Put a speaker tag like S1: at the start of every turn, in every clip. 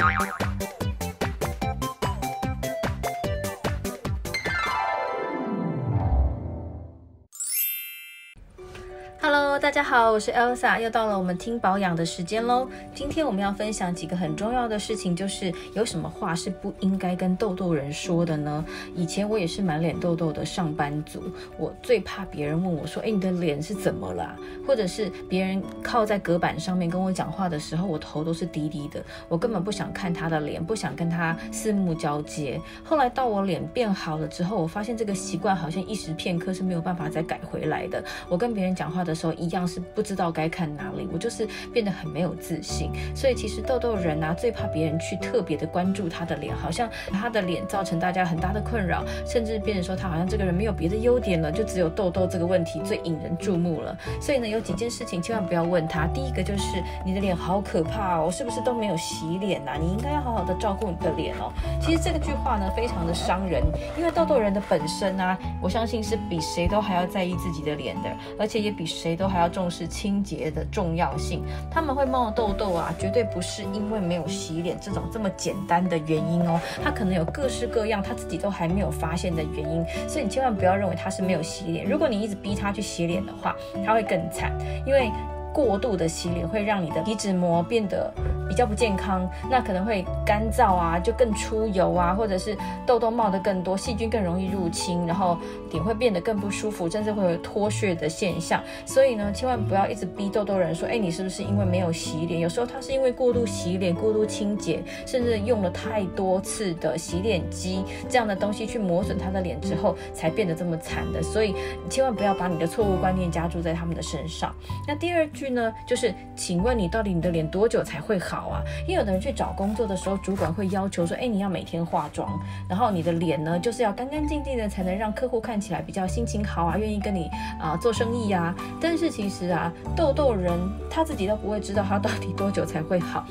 S1: Thank you. 大家好，我是 Elsa，又到了我们听保养的时间喽。今天我们要分享几个很重要的事情，就是有什么话是不应该跟痘痘人说的呢？以前我也是满脸痘痘的上班族，我最怕别人问我说：“哎，你的脸是怎么了？”或者是别人靠在隔板上面跟我讲话的时候，我头都是低低的，我根本不想看他的脸，不想跟他四目交接。后来到我脸变好了之后，我发现这个习惯好像一时片刻是没有办法再改回来的。我跟别人讲话的时候一样是不知道该看哪里，我就是变得很没有自信。所以其实痘痘人啊，最怕别人去特别的关注他的脸，好像他的脸造成大家很大的困扰，甚至变成说他好像这个人没有别的优点了，就只有痘痘这个问题最引人注目了。所以呢，有几件事情千万不要问他。第一个就是你的脸好可怕哦，是不是都没有洗脸呐？你应该要好好的照顾你的脸哦。其实这个句话呢，非常的伤人，因为痘痘人的本身啊，我相信是比谁都还要在意自己的脸的，而且也比谁都还要重视清洁的重要性，他们会冒痘痘啊，绝对不是因为没有洗脸这种这么简单的原因哦，他可能有各式各样他自己都还没有发现的原因，所以你千万不要认为他是没有洗脸。如果你一直逼他去洗脸的话，他会更惨，因为过度的洗脸会让你的皮脂膜变得比较不健康，那可能会干燥啊，就更出油啊，或者是痘痘冒得更多，细菌更容易入侵，然后脸会变得更不舒服，甚至会有脱屑的现象。所以呢，千万不要一直逼痘痘人说，哎，你是不是因为没有洗脸？有时候他是因为过度洗脸、过度清洁，甚至用了太多次的洗脸机这样的东西去磨损他的脸之后，才变得这么惨的。所以千万不要把你的错误观念加注在他们的身上。那第二句呢，就是请问你到底你的脸多久才会好？好啊，因为有的人去找工作的时候，主管会要求说，哎，你要每天化妆，然后你的脸呢，就是要干干净净的，才能让客户看起来比较心情好啊，愿意跟你啊、做生意、啊。但是其实啊，痘痘人他自己都不会知道他到底多久才会好。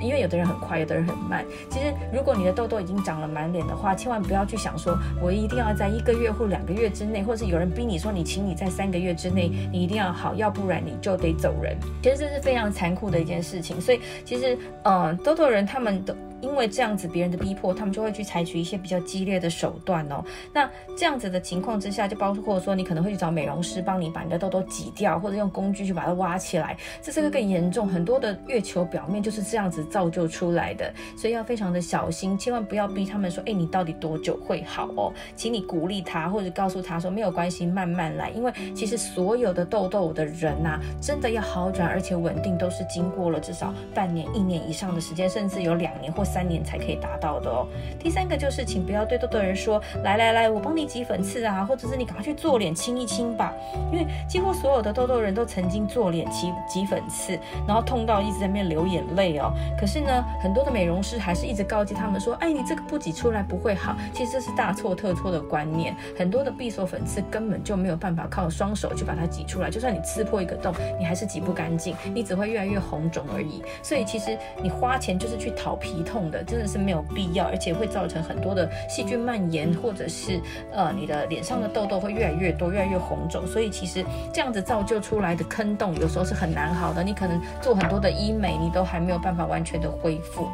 S1: 因为有的人很快，有的人很慢。其实，如果你的痘痘已经长了满脸的话，千万不要去想说，我一定要在一个月或两个月之内，或是有人逼你说，你请你在三个月之内，你一定要好，要不然你就得走人。其实这是非常残酷的一件事情。所以，其实，嗯，痘痘人他们的。因为这样子别人的逼迫，他们就会去采取一些比较激烈的手段哦。那这样子的情况之下，就包括说你可能会去找美容师帮你把你的痘痘挤掉，或者用工具去把它挖起来，这是个更严重。很多的月球表面就是这样子造就出来的，所以要非常的小心，千万不要逼他们说，哎，你到底多久会好哦？请你鼓励他，或者告诉他说没有关系，慢慢来。因为其实所有的痘痘的人呐、真的要好转而且稳定，都是经过了至少半年、一年以上的时间，甚至有两年或。三年才可以达到的哦。第三个就是，请不要对痘痘人说：“来来来，我帮你挤粉刺啊，或者是你赶快去做脸清一清吧。”因为几乎所有的痘痘人都曾经做脸挤挤粉刺，然后痛到一直在那边流眼泪哦。可是呢，很多的美容师还是一直告诫他们说：“哎，你这个不挤出来不会好。”其实这是大错特错的观念。很多的闭锁粉刺根本就没有办法靠双手去把它挤出来，就算你刺破一个洞，你还是挤不干净，你只会越来越红肿而已。所以其实你花钱就是去讨皮痛。的真的是没有必要，而且会造成很多的细菌蔓延，或者是呃你的脸上的痘痘会越来越多，越来越红肿。所以其实这样子造就出来的坑洞，有时候是很难好的。你可能做很多的医美，你都还没有办法完全的恢复。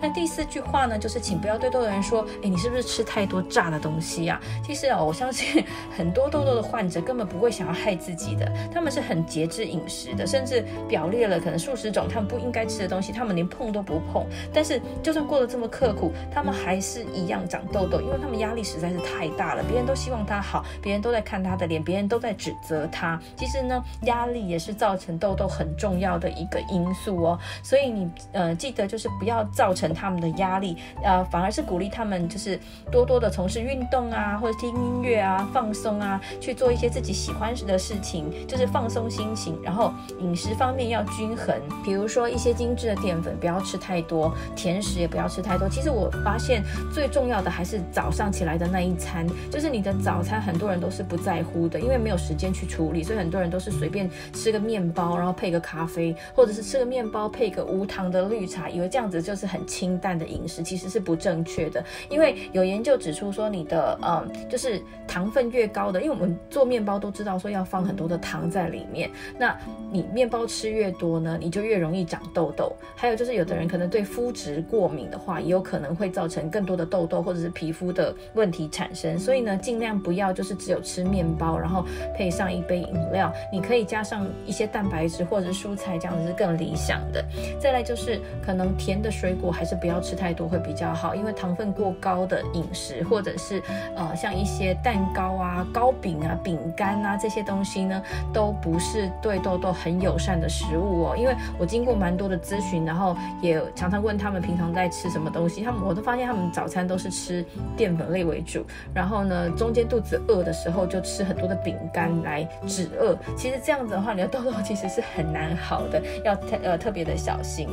S1: 那第四句话呢，就是请不要对痘痘人说，哎，你是不是吃太多炸的东西呀？其实哦，我相信很多痘痘的患者根本不会想要害自己的，他们是很节制饮食的，甚至表列了可能数十种他们不应该吃的东西，他们连碰都不碰。但是就算过得这么刻苦，他们还是一样长痘痘，因为他们压力实在是太大了。别人都希望他好，别人都在看他的脸，别人都在指责他。其实呢，压力也是造成痘痘很重要的一个因素哦。所以你呃记得就是不要造成。他们的压力，呃，反而是鼓励他们，就是多多的从事运动啊，或者听音乐啊，放松啊，去做一些自己喜欢的事情，就是放松心情。然后饮食方面要均衡，比如说一些精致的淀粉不要吃太多，甜食也不要吃太多。其实我发现最重要的还是早上起来的那一餐，就是你的早餐，很多人都是不在乎的，因为没有时间去处理，所以很多人都是随便吃个面包，然后配个咖啡，或者是吃个面包配个无糖的绿茶，以为这样子就是很清淡的饮食，其实是不正确的。因为有研究指出说，你的嗯，就是糖分越高的，因为我们做面包都知道说要放很多的糖在里面，那你面包吃越多呢，你就越容易长痘痘。还有就是有的人可能对肤质过敏的话，也有可能会造成更多的痘痘或者是皮肤的问题产生。所以呢，尽量不要就是只有吃面包，然后配上一杯饮料，你可以加上一些蛋白质或者是蔬菜，这样子是更理想的。再来就是可能甜的水果还是不要吃太多会比较好，因为糖分过高的饮食或者是呃像一些蛋糕啊、糕饼啊、饼干啊这些东西呢，都不是对痘痘很友善的食物哦。因为我经过蛮多的咨询，然后也常常问他们平常在吃什么东西，他们我都发现他们早餐都是吃淀粉类为主，然后呢中间肚子饿的时候就吃很多的饼干来止饿。其实这样子的话，你的痘痘其实是很难好的，要特呃特别的小心。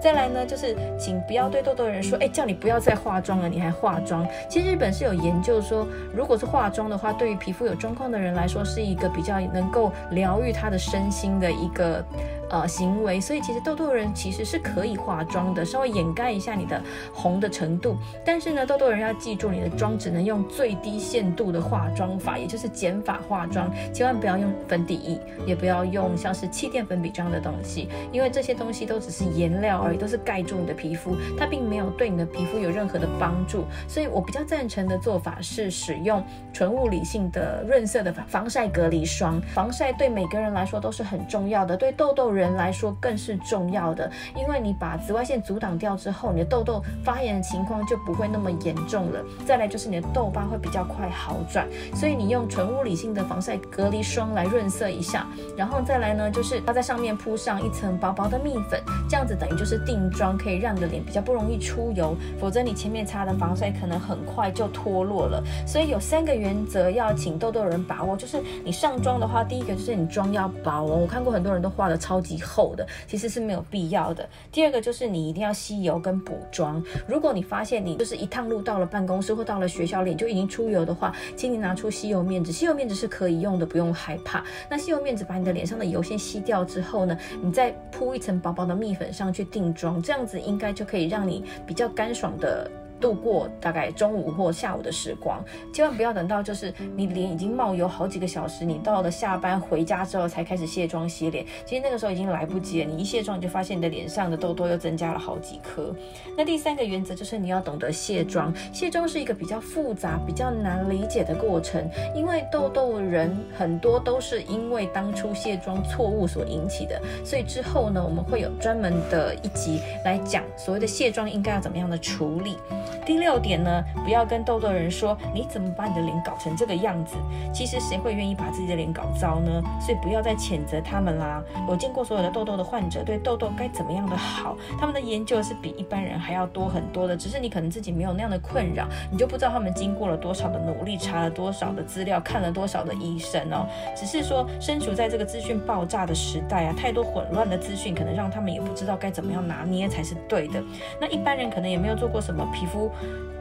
S1: 再来呢，就是请不要对痘痘人说，哎，叫你不要再化妆了，你还化妆。其实日本是有研究说，如果是化妆的话，对于皮肤有状况的人来说，是一个比较能够疗愈他的身心的一个。呃，行为，所以其实痘痘人其实是可以化妆的，稍微掩盖一下你的红的程度。但是呢，痘痘人要记住，你的妆只能用最低限度的化妆法，也就是减法化妆，千万不要用粉底液，也不要用像是气垫粉笔这样的东西，因为这些东西都只是颜料而已，都是盖住你的皮肤，它并没有对你的皮肤有任何的帮助。所以我比较赞成的做法是使用纯物理性的润色的防晒隔离霜。防晒对每个人来说都是很重要的，对痘痘人。人来说更是重要的，因为你把紫外线阻挡掉之后，你的痘痘发炎的情况就不会那么严重了。再来就是你的痘疤会比较快好转，所以你用纯物理性的防晒隔离霜来润色一下，然后再来呢，就是要在上面铺上一层薄薄的蜜粉，这样子等于就是定妆，可以让你的脸比较不容易出油，否则你前面擦的防晒可能很快就脱落了。所以有三个原则要请痘痘人把握，就是你上妆的话，第一个就是你妆要薄哦，我看过很多人都画的超级。厚的其实是没有必要的。第二个就是你一定要吸油跟补妆。如果你发现你就是一趟路到了办公室或到了学校脸就已经出油的话，请你拿出吸油面纸。吸油面纸是可以用的，不用害怕。那吸油面纸把你的脸上的油先吸掉之后呢，你再铺一层薄薄的蜜粉上去定妆，这样子应该就可以让你比较干爽的。度过大概中午或下午的时光，千万不要等到就是你脸已经冒油好几个小时，你到了下班回家之后才开始卸妆洗脸，其实那个时候已经来不及了。你一卸妆，你就发现你的脸上的痘痘又增加了好几颗。那第三个原则就是你要懂得卸妆，卸妆是一个比较复杂、比较难理解的过程，因为痘痘人很多都是因为当初卸妆错误所引起的，所以之后呢，我们会有专门的一集来讲所谓的卸妆应该要怎么样的处理。第六点呢，不要跟痘痘人说你怎么把你的脸搞成这个样子。其实谁会愿意把自己的脸搞糟呢？所以不要再谴责他们啦。我见过所有的痘痘的患者，对痘痘该怎么样的好，他们的研究是比一般人还要多很多的。只是你可能自己没有那样的困扰，你就不知道他们经过了多少的努力，查了多少的资料，看了多少的医生哦。只是说身处在这个资讯爆炸的时代啊，太多混乱的资讯，可能让他们也不知道该怎么样拿捏才是对的。那一般人可能也没有做过什么皮肤。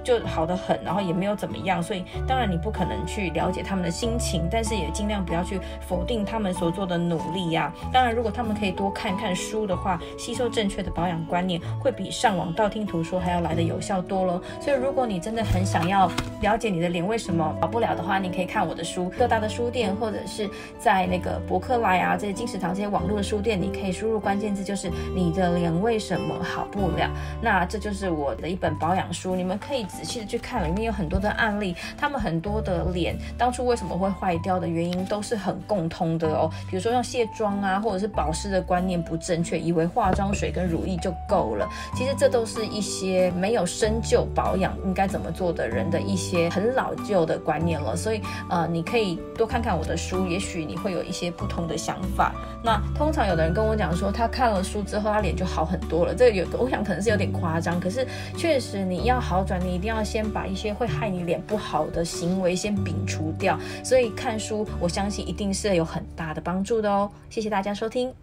S1: 就好的很，然后也没有怎么样，所以当然你不可能去了解他们的心情，但是也尽量不要去否定他们所做的努力呀、当然，如果他们可以多看看书的话，吸收正确的保养观念，会比上网道听途说还要来的有效多咯。所以，如果你真的很想要了解你的脸为什么好不了的话，你可以看我的书，各大的书店或者是在那个博客来啊这些金石堂这些网络的书店，你可以输入关键字就是你的脸为什么好不了，那这就是我的一本保养，书你们可以。仔细的去看，里面有很多的案例，他们很多的脸当初为什么会坏掉的原因都是很共通的哦。比如说像卸妆啊，或者是保湿的观念不正确，以为化妆水跟乳液就够了，其实这都是一些没有深究保养应该怎么做的人的一些很老旧的观念了。所以呃，你可以多看看我的书，也许你会有一些不同的想法。那通常有的人跟我讲说，他看了书之后，他脸就好很多了。这个有，我想可能是有点夸张，可是确实你要要好转，你。一定要先把一些会害你脸不好的行为先摒除掉，所以看书，我相信一定是有很大的帮助的哦。谢谢大家收听。